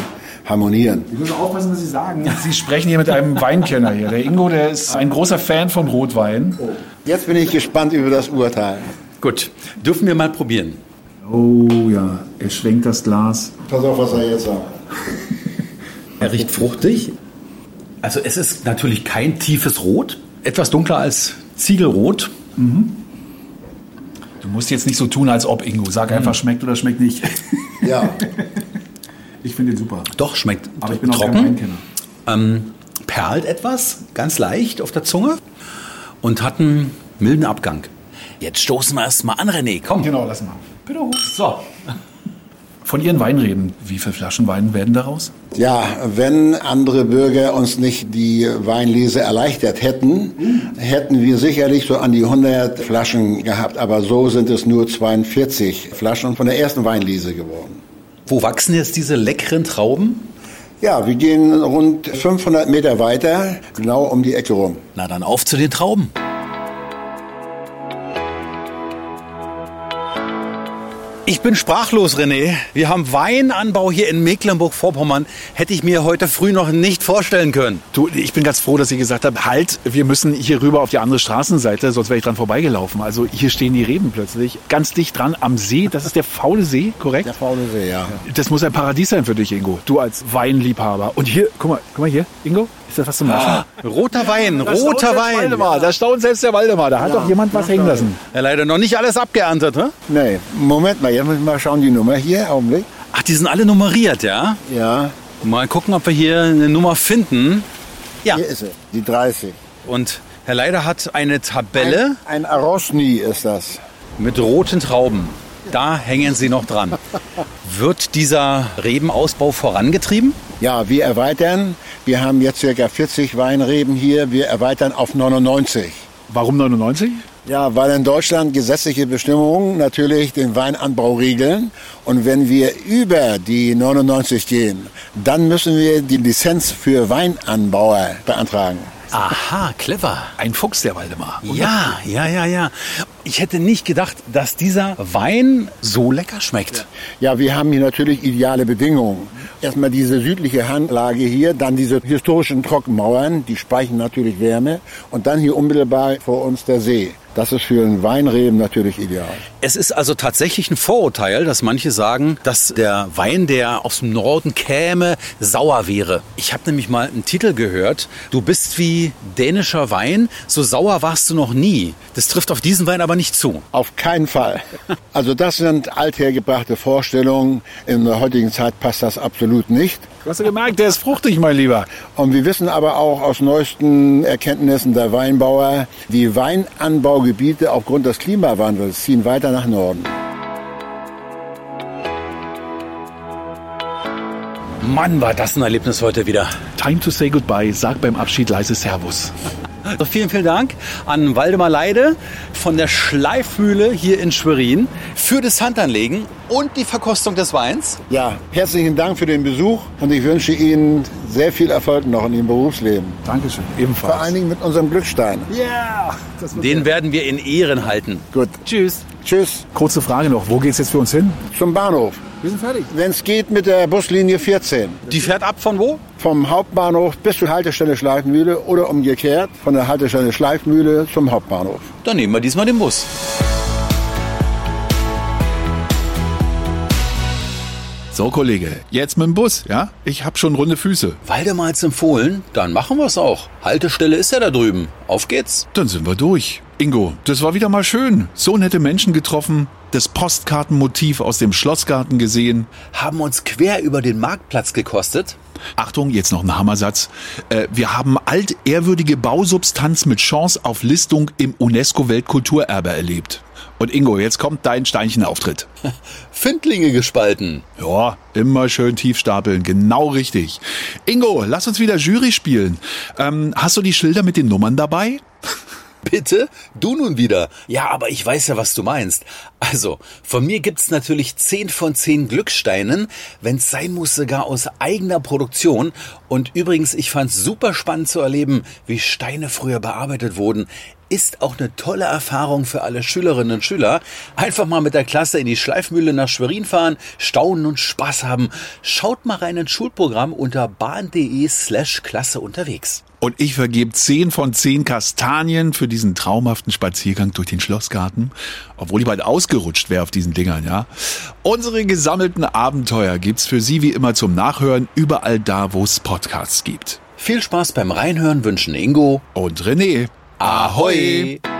harmonieren. Sie müssen aufpassen, was Sie sagen. Sie sprechen hier mit einem Weinkenner hier. Der Ingo, der ist ein großer Fan von Rotwein. Jetzt bin ich gespannt über das Urteil. Gut, dürfen wir mal probieren. Oh ja, er schwenkt das Glas. Pass auf, was er jetzt sagt. Er riecht fruchtig. Also es ist natürlich kein tiefes Rot, etwas dunkler als Ziegelrot. Du musst jetzt nicht so tun, als ob, Ingo. Sag einfach, schmeckt oder schmeckt nicht. Ja. Ich finde den super. Doch, schmeckt Aber ich bin auch kein trocken. Weinkenner. Ähm, perlt etwas, ganz leicht auf der Zunge und hat einen milden Abgang. Jetzt stoßen wir erst mal an, René. Komm. Genau, lass mal. Bitte hoch. So. Von Ihren Weinreben, wie viele Flaschen Wein werden daraus? Ja, wenn andere Bürger uns nicht die Weinlese erleichtert hätten, hätten wir sicherlich so an die 100 Flaschen gehabt. Aber so sind es nur 42 Flaschen von der ersten Weinlese geworden. Wo wachsen jetzt diese leckeren Trauben? Ja, wir gehen rund 500 Meter weiter, genau um die Ecke rum. Na dann auf zu den Trauben. Ich bin sprachlos, René. Wir haben Weinanbau hier in Mecklenburg-Vorpommern. Hätte ich mir heute früh noch nicht vorstellen können. Du, ich bin ganz froh, dass Sie gesagt haben, halt, wir müssen hier rüber auf die andere Straßenseite, sonst wäre ich dran vorbeigelaufen. Also hier stehen die Reben plötzlich, ganz dicht dran am See. Das ist der faule See, korrekt? Der faule See, ja. Das muss ein Paradies sein für dich, Ingo. Du als Weinliebhaber. Und hier, guck mal, guck mal hier, Ingo, ist das was zum Naschen? Ah, roter Wein, Da roter Wein. Waldemar, da staunt selbst der Waldemar. Da hat doch jemand was hängen lassen. Ja, leider noch nicht alles abgeerntet, ne? Nee, Moment mal, jetzt müssen wir mal schauen, die Nummer hier, Augenblick. Ach, die sind alle nummeriert, ja? Ja, Mal gucken, ob wir hier eine Nummer finden. Ja. Hier ist sie, die 30. Und Herr Leider hat eine Tabelle. Ein, ein Arosni ist das. Mit roten Trauben. Da hängen Sie noch dran. Wird dieser Rebenausbau vorangetrieben? Ja, wir erweitern. Wir haben jetzt ca. 40 Weinreben hier. Wir erweitern auf 99. Warum 99? Ja, weil in Deutschland gesetzliche Bestimmungen natürlich den Weinanbau regeln. Und wenn wir über die 99 gehen, dann müssen wir die Lizenz für Weinanbauer beantragen. Aha, clever. Ein Fuchs, der Waldemar. Ja, ja, ja, ja. Ich hätte nicht gedacht, dass dieser Wein so lecker schmeckt. Ja, wir haben hier natürlich ideale Bedingungen. Erstmal diese südliche Hanglage hier, dann diese historischen Trockenmauern, die speichern natürlich Wärme und dann hier unmittelbar vor uns der See. Das ist für einen Weinreben natürlich ideal. Es ist also tatsächlich ein Vorurteil, dass manche sagen, dass der Wein, der aus dem Norden käme, sauer wäre. Ich habe nämlich mal einen Titel gehört, du bist wie dänischer Wein, so sauer warst du noch nie. Das trifft auf diesen Wein aber nicht zu. Auf keinen Fall. Also das sind althergebrachte Vorstellungen. In der heutigen Zeit passt das absolut nicht. Du hast ja gemerkt, der ist fruchtig, mein Lieber. Und wir wissen aber auch aus neuesten Erkenntnissen der Weinbauer, die Weinanbaugebiete aufgrund des Klimawandels ziehen weiter nach Norden. Mann, war das ein Erlebnis heute wieder. Time to say goodbye. Sag beim Abschied leise Servus. Also vielen, vielen Dank an Waldemar Leide von der Schleifmühle hier in Schwerin für das Handanlegen und die Verkostung des Weins. Ja, herzlichen Dank für den Besuch und ich wünsche Ihnen sehr viel Erfolg noch in Ihrem Berufsleben. Dankeschön, ebenfalls. Vor allen Dingen mit unserem Glückstein. Ja, yeah, den werden wir in Ehren halten. Gut. Tschüss. Tschüss. Kurze Frage noch, wo geht's jetzt für uns hin? Zum Bahnhof. Wir sind fertig. Wenn es geht mit der Buslinie 14. Die fährt ab von wo? Vom Hauptbahnhof bis zur Haltestelle Schleifmühle oder umgekehrt von der Haltestelle Schleifmühle zum Hauptbahnhof. Dann nehmen wir diesmal den Bus. So, Kollege, jetzt mit dem Bus, ja? Ich hab schon runde Füße. Waldemar hat's empfohlen, dann machen wir's auch. Haltestelle ist ja da drüben. Auf geht's. Dann sind wir durch. Ingo, das war wieder mal schön. So nette Menschen getroffen, das Postkartenmotiv aus dem Schlossgarten gesehen. Haben uns quer über den Marktplatz gekostet. Achtung, jetzt noch ein Hammersatz. Äh, wir haben altehrwürdige Bausubstanz mit Chance auf Listung im UNESCO-Weltkulturerbe erlebt. Und Ingo, jetzt kommt dein Steinchenauftritt. Findlinge gespalten. Ja, immer schön tief stapeln, genau richtig. Ingo, lass uns wieder Jury spielen. Ähm, hast du die Schilder mit den Nummern dabei? Bitte? Du nun wieder? Ja, aber ich weiß ja, was du meinst. Also, von mir gibt's natürlich 10 von 10 Glücksteinen, wenn's sein muss sogar aus eigener Produktion. Und übrigens, ich fand's super spannend zu erleben, wie Steine früher bearbeitet wurden. Ist auch eine tolle Erfahrung für alle Schülerinnen und Schüler. Einfach mal mit der Klasse in die Schleifmühle nach Schwerin fahren, staunen und Spaß haben. Schaut mal rein ins Schulprogramm unter bahn.de slash Klasse unterwegs. Und ich vergebe 10 von 10 Kastanien für diesen traumhaften Spaziergang durch den Schlossgarten. Obwohl ich bald ausgerutscht wäre auf diesen Dingern, ja. Unsere gesammelten Abenteuer gibt's für Sie wie immer zum Nachhören überall da, wo es Podcasts gibt. Viel Spaß beim Reinhören wünschen Ingo und René. Ahoj! Ahoj.